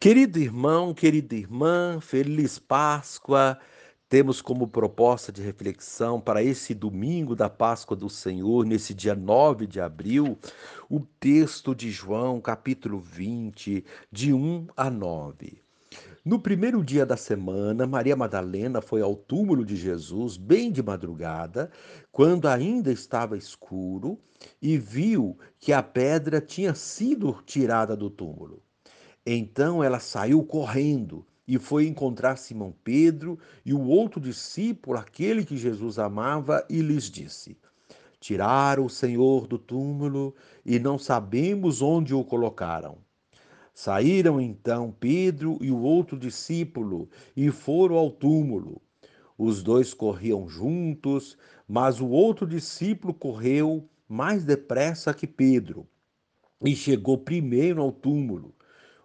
Querido irmão, querida irmã, feliz Páscoa. Temos como proposta de reflexão para esse domingo da Páscoa do Senhor, nesse dia 9 de abril, o texto de João, capítulo 20, de 1 a 9. No primeiro dia da semana, Maria Madalena foi ao túmulo de Jesus bem de madrugada, quando ainda estava escuro, e viu que a pedra tinha sido tirada do túmulo. Então ela saiu correndo e foi encontrar Simão Pedro e o outro discípulo, aquele que Jesus amava, e lhes disse: Tiraram o Senhor do túmulo e não sabemos onde o colocaram. Saíram então Pedro e o outro discípulo e foram ao túmulo. Os dois corriam juntos, mas o outro discípulo correu mais depressa que Pedro e chegou primeiro ao túmulo.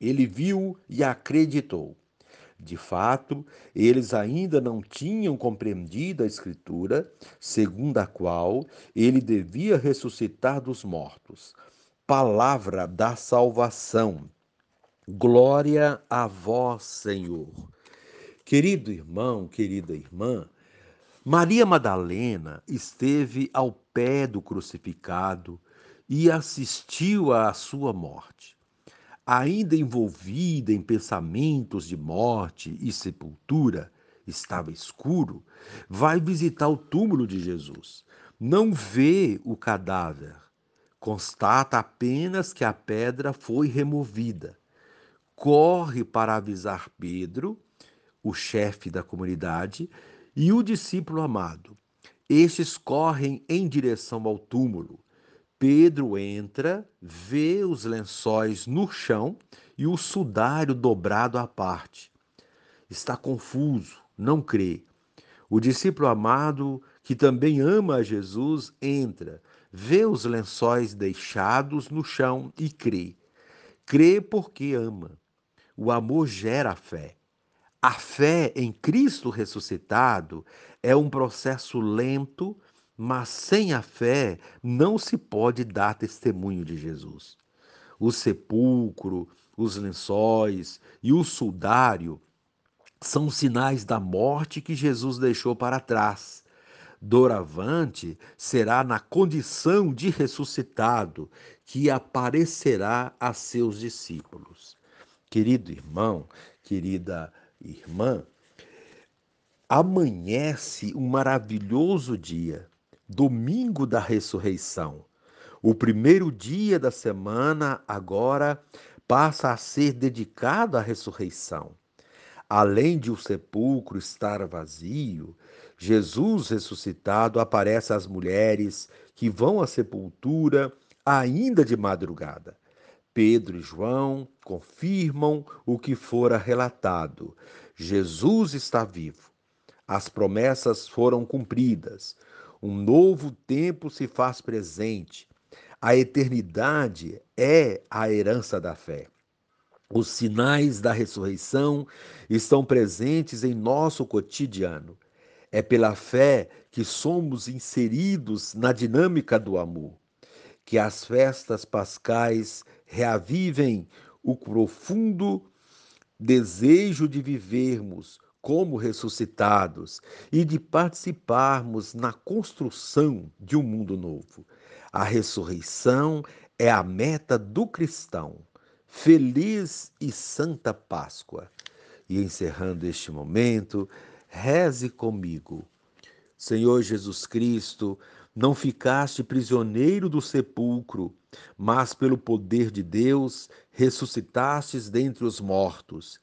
Ele viu e acreditou. De fato, eles ainda não tinham compreendido a Escritura, segundo a qual ele devia ressuscitar dos mortos palavra da salvação. Glória a vós, Senhor. Querido irmão, querida irmã, Maria Madalena esteve ao pé do crucificado e assistiu à sua morte. Ainda envolvida em pensamentos de morte e sepultura, estava escuro, vai visitar o túmulo de Jesus. Não vê o cadáver, Constata apenas que a pedra foi removida. Corre para avisar Pedro, o chefe da comunidade, e o discípulo amado. Estes correm em direção ao túmulo. Pedro entra, vê os lençóis no chão e o sudário dobrado à parte. Está confuso, não crê. O discípulo amado, que também ama a Jesus, entra, vê os lençóis deixados no chão e crê. Crê porque ama. O amor gera fé. A fé em Cristo ressuscitado é um processo lento, mas sem a fé não se pode dar testemunho de Jesus. O sepulcro, os lençóis e o sudário são sinais da morte que Jesus deixou para trás Doravante será na condição de ressuscitado que aparecerá a seus discípulos. Querido irmão, querida irmã, amanhece um maravilhoso dia, domingo da ressurreição. O primeiro dia da semana agora passa a ser dedicado à ressurreição. Além de o sepulcro estar vazio, Jesus ressuscitado aparece às mulheres que vão à sepultura ainda de madrugada. Pedro e João confirmam o que fora relatado. Jesus está vivo. As promessas foram cumpridas. Um novo tempo se faz presente. A eternidade é a herança da fé. Os sinais da ressurreição estão presentes em nosso cotidiano. É pela fé que somos inseridos na dinâmica do amor. Que as festas pascais reavivem o profundo desejo de vivermos como ressuscitados e de participarmos na construção de um mundo novo. A ressurreição é a meta do cristão. Feliz e Santa Páscoa. E encerrando este momento, reze comigo. Senhor Jesus Cristo, não ficaste prisioneiro do sepulcro, mas pelo poder de Deus ressuscitastes dentre os mortos.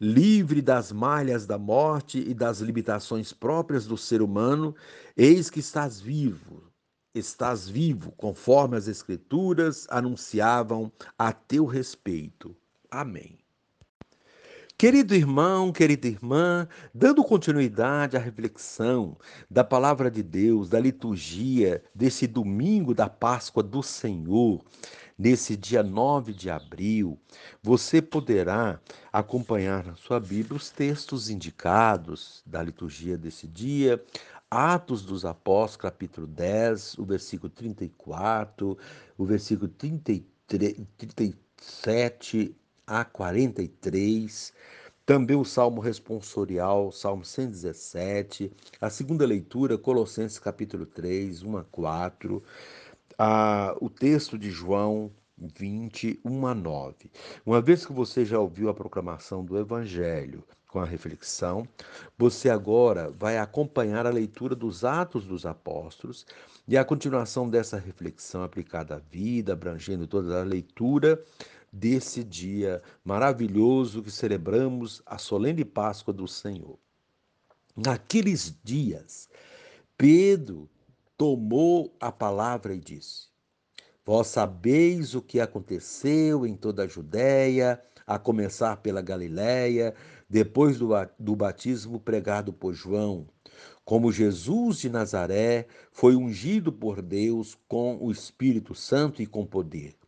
Livre das malhas da morte e das limitações próprias do ser humano, eis que estás vivo, estás vivo, conforme as Escrituras anunciavam a teu respeito. Amém. Querido irmão, querida irmã, dando continuidade à reflexão da palavra de Deus, da liturgia desse domingo da Páscoa do Senhor, nesse dia 9 de abril, você poderá acompanhar na sua Bíblia os textos indicados da liturgia desse dia, Atos dos Apóstolos, capítulo 10, o versículo 34, o versículo 33, 37 a 43. Também o Salmo responsorial, Salmo 117. A segunda leitura, Colossenses capítulo 3, 1 a 4. Ah, o texto de João 20, 1 a 9. Uma vez que você já ouviu a proclamação do Evangelho com a reflexão, você agora vai acompanhar a leitura dos Atos dos Apóstolos e a continuação dessa reflexão aplicada à vida, abrangendo toda a leitura desse dia maravilhoso que celebramos a solene Páscoa do Senhor. Naqueles dias, Pedro tomou a palavra e disse: Vós sabeis o que aconteceu em toda a Judéia, a começar pela Galiléia, depois do, do batismo pregado por João, como Jesus de Nazaré foi ungido por Deus com o Espírito Santo e com poder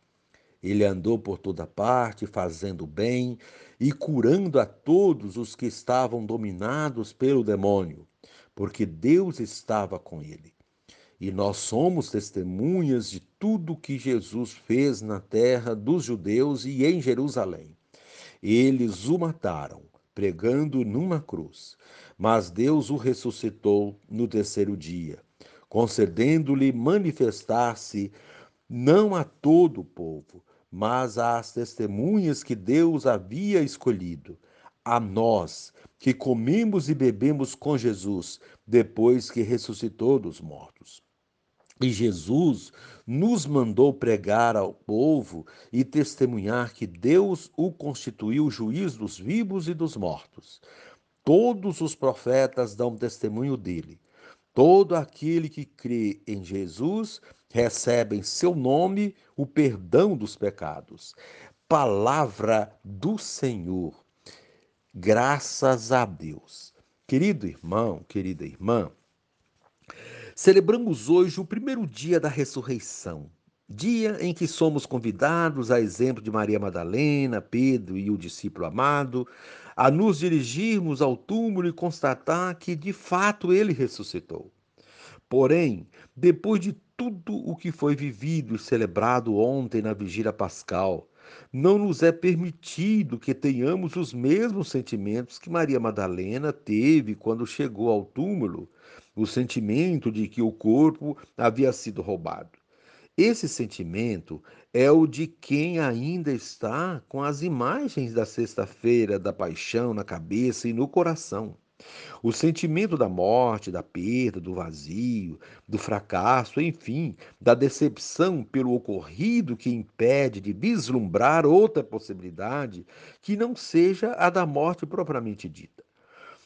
ele andou por toda parte, fazendo bem e curando a todos os que estavam dominados pelo demônio, porque Deus estava com ele. E nós somos testemunhas de tudo que Jesus fez na terra dos judeus e em Jerusalém. Eles o mataram, pregando numa cruz, mas Deus o ressuscitou no terceiro dia, concedendo-lhe manifestar-se não a todo o povo, mas às testemunhas que Deus havia escolhido, a nós que comemos e bebemos com Jesus depois que ressuscitou dos mortos. E Jesus nos mandou pregar ao povo e testemunhar que Deus o constituiu juiz dos vivos e dos mortos. Todos os profetas dão testemunho dele. Todo aquele que crê em Jesus recebe em seu nome o perdão dos pecados. Palavra do Senhor. Graças a Deus. Querido irmão, querida irmã, celebramos hoje o primeiro dia da ressurreição. Dia em que somos convidados, a exemplo de Maria Madalena, Pedro e o discípulo amado, a nos dirigirmos ao túmulo e constatar que de fato ele ressuscitou. Porém, depois de tudo o que foi vivido e celebrado ontem na vigília pascal, não nos é permitido que tenhamos os mesmos sentimentos que Maria Madalena teve quando chegou ao túmulo, o sentimento de que o corpo havia sido roubado. Esse sentimento é o de quem ainda está com as imagens da sexta-feira da paixão na cabeça e no coração. O sentimento da morte, da perda, do vazio, do fracasso, enfim, da decepção pelo ocorrido que impede de vislumbrar outra possibilidade que não seja a da morte propriamente dita.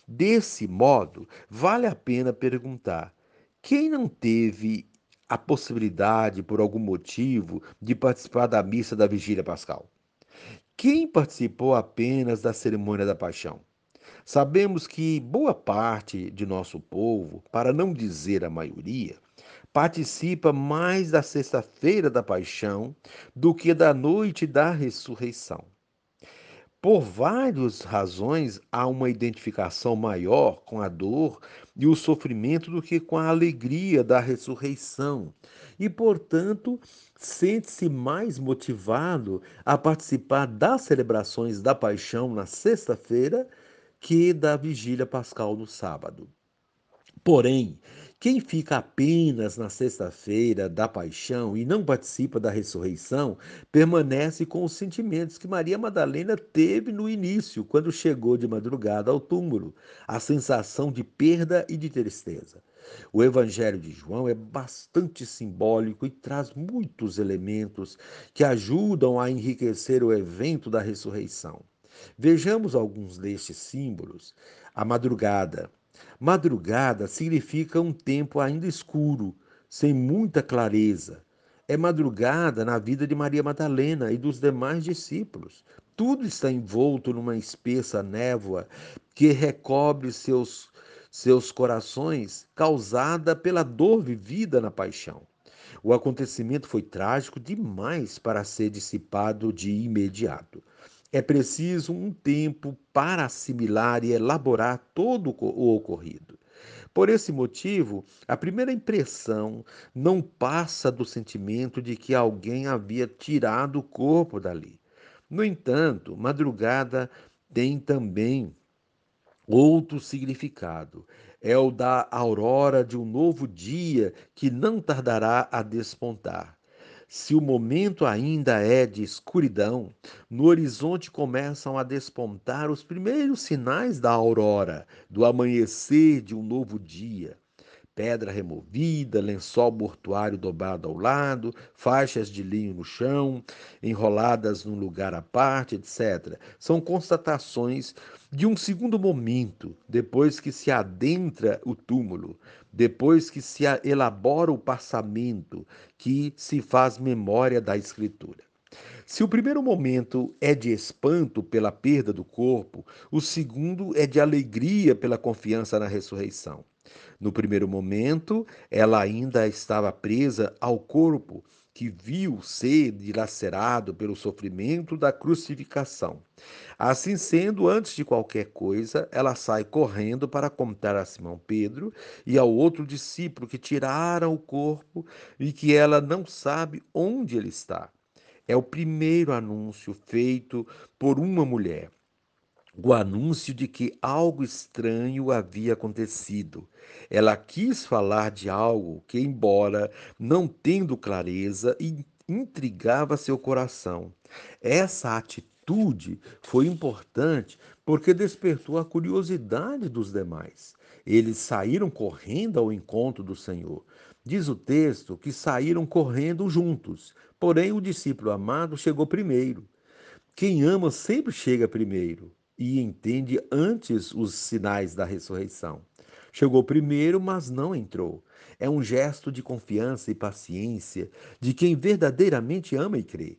Desse modo, vale a pena perguntar: quem não teve a possibilidade, por algum motivo, de participar da missa da vigília pascal? Quem participou apenas da cerimônia da paixão? Sabemos que boa parte de nosso povo, para não dizer a maioria, participa mais da sexta-feira da paixão do que da noite da ressurreição. Por várias razões, há uma identificação maior com a dor e o sofrimento do que com a alegria da ressurreição. E, portanto, sente-se mais motivado a participar das celebrações da paixão na sexta-feira que da vigília pascal no sábado. Porém, quem fica apenas na sexta-feira da paixão e não participa da ressurreição, permanece com os sentimentos que Maria Madalena teve no início, quando chegou de madrugada ao túmulo, a sensação de perda e de tristeza. O Evangelho de João é bastante simbólico e traz muitos elementos que ajudam a enriquecer o evento da ressurreição. Vejamos alguns destes símbolos. A madrugada, Madrugada significa um tempo ainda escuro, sem muita clareza. É madrugada na vida de Maria Madalena e dos demais discípulos. tudo está envolto numa espessa névoa que recobre seus, seus corações, causada pela dor vivida na paixão. O acontecimento foi trágico demais para ser dissipado de imediato. É preciso um tempo para assimilar e elaborar todo o ocorrido. Por esse motivo, a primeira impressão não passa do sentimento de que alguém havia tirado o corpo dali. No entanto, madrugada tem também outro significado. É o da aurora de um novo dia que não tardará a despontar. Se o momento ainda é de escuridão, no horizonte começam a despontar os primeiros sinais da aurora, do amanhecer de um novo dia pedra removida, lençol mortuário dobrado ao lado, faixas de linho no chão, enroladas num lugar à parte, etc. São constatações de um segundo momento, depois que se adentra o túmulo, depois que se elabora o passamento, que se faz memória da Escritura. Se o primeiro momento é de espanto pela perda do corpo, o segundo é de alegria pela confiança na ressurreição. No primeiro momento, ela ainda estava presa ao corpo, que viu ser dilacerado pelo sofrimento da crucificação. Assim sendo, antes de qualquer coisa, ela sai correndo para contar a Simão Pedro e ao outro discípulo que tiraram o corpo e que ela não sabe onde ele está. É o primeiro anúncio feito por uma mulher o anúncio de que algo estranho havia acontecido. Ela quis falar de algo que, embora não tendo clareza, intrigava seu coração. Essa atitude foi importante porque despertou a curiosidade dos demais. Eles saíram correndo ao encontro do Senhor. Diz o texto que saíram correndo juntos, porém o discípulo amado chegou primeiro. Quem ama sempre chega primeiro e entende antes os sinais da ressurreição. Chegou primeiro, mas não entrou. É um gesto de confiança e paciência de quem verdadeiramente ama e crê.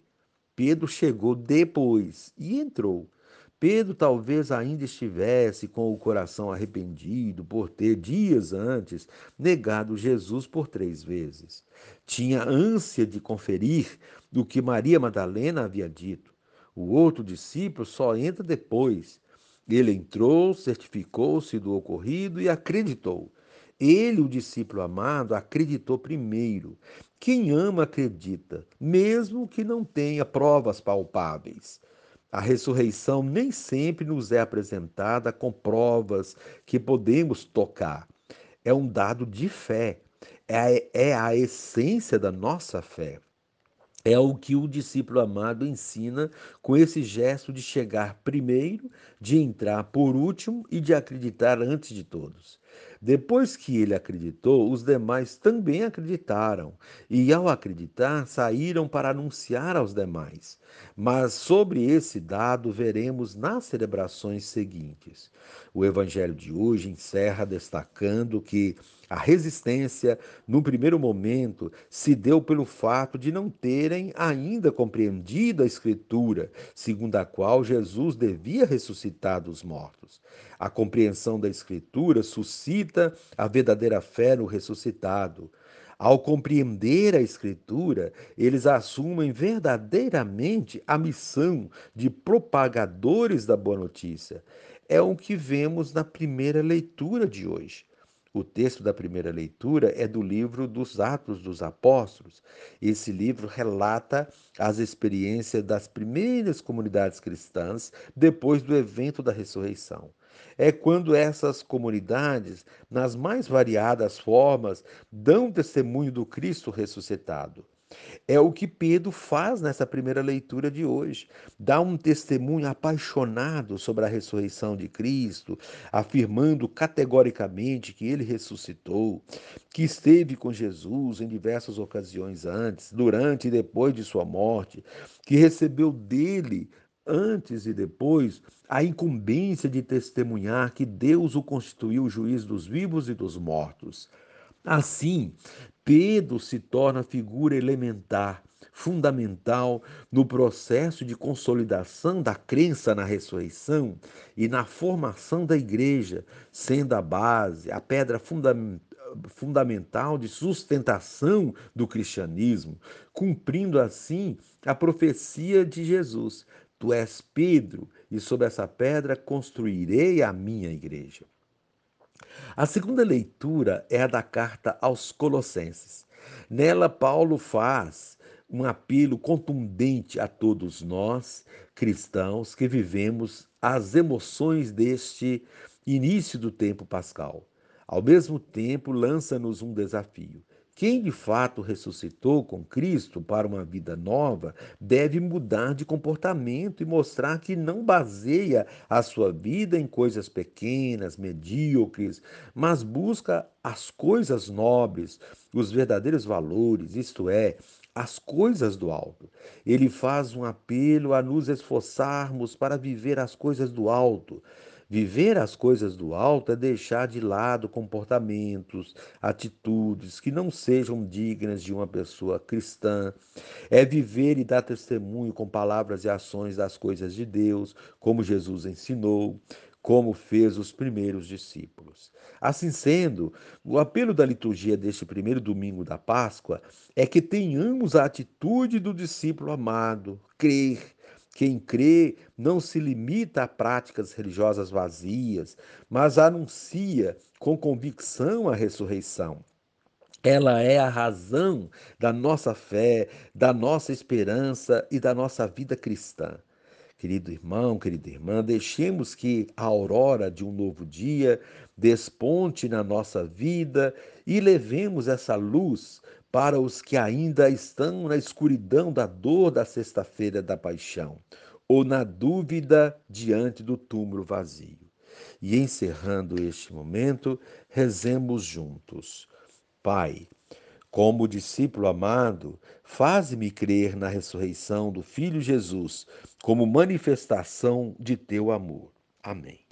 Pedro chegou depois e entrou. Pedro talvez ainda estivesse com o coração arrependido por ter, dias antes, negado Jesus por três vezes. Tinha ânsia de conferir o que Maria Madalena havia dito. O outro discípulo só entra depois. Ele entrou, certificou-se do ocorrido e acreditou. Ele, o discípulo amado, acreditou primeiro. Quem ama acredita, mesmo que não tenha provas palpáveis. A ressurreição nem sempre nos é apresentada com provas que podemos tocar. É um dado de fé, é a, é a essência da nossa fé. É o que o discípulo amado ensina com esse gesto de chegar primeiro, de entrar por último e de acreditar antes de todos. Depois que ele acreditou, os demais também acreditaram, e ao acreditar, saíram para anunciar aos demais. Mas sobre esse dado veremos nas celebrações seguintes. O evangelho de hoje encerra destacando que a resistência, no primeiro momento, se deu pelo fato de não terem ainda compreendido a Escritura, segundo a qual Jesus devia ressuscitar dos mortos. A compreensão da Escritura suscita a verdadeira fé no ressuscitado. Ao compreender a Escritura, eles assumem verdadeiramente a missão de propagadores da boa notícia. É o que vemos na primeira leitura de hoje. O texto da primeira leitura é do livro dos Atos dos Apóstolos. Esse livro relata as experiências das primeiras comunidades cristãs depois do evento da ressurreição. É quando essas comunidades, nas mais variadas formas, dão testemunho do Cristo ressuscitado. É o que Pedro faz nessa primeira leitura de hoje. Dá um testemunho apaixonado sobre a ressurreição de Cristo, afirmando categoricamente que ele ressuscitou, que esteve com Jesus em diversas ocasiões antes, durante e depois de sua morte, que recebeu dele antes e depois, a incumbência de testemunhar que Deus o constituiu juiz dos vivos e dos mortos. Assim, Pedro se torna figura elementar, fundamental no processo de consolidação da crença na ressurreição e na formação da igreja, sendo a base, a pedra fundamental fundamental de sustentação do cristianismo, cumprindo assim a profecia de Jesus: Tu és Pedro, e sobre essa pedra construirei a minha igreja. A segunda leitura é a da carta aos Colossenses. Nela, Paulo faz um apelo contundente a todos nós, cristãos, que vivemos as emoções deste início do tempo pascal. Ao mesmo tempo, lança-nos um desafio. Quem de fato ressuscitou com Cristo para uma vida nova deve mudar de comportamento e mostrar que não baseia a sua vida em coisas pequenas, medíocres, mas busca as coisas nobres, os verdadeiros valores, isto é, as coisas do alto. Ele faz um apelo a nos esforçarmos para viver as coisas do alto. Viver as coisas do alto é deixar de lado comportamentos, atitudes que não sejam dignas de uma pessoa cristã. É viver e dar testemunho com palavras e ações das coisas de Deus, como Jesus ensinou como fez os primeiros discípulos. Assim sendo, o apelo da liturgia deste primeiro domingo da Páscoa é que tenhamos a atitude do discípulo amado, crer, quem crê não se limita a práticas religiosas vazias, mas anuncia com convicção a ressurreição. Ela é a razão da nossa fé, da nossa esperança e da nossa vida cristã. Querido irmão, querida irmã, deixemos que a aurora de um novo dia desponte na nossa vida e levemos essa luz para os que ainda estão na escuridão da dor da sexta-feira da paixão, ou na dúvida diante do túmulo vazio. E encerrando este momento, rezemos juntos. Pai, como discípulo amado, faze-me crer na ressurreição do Filho Jesus como manifestação de teu amor. Amém.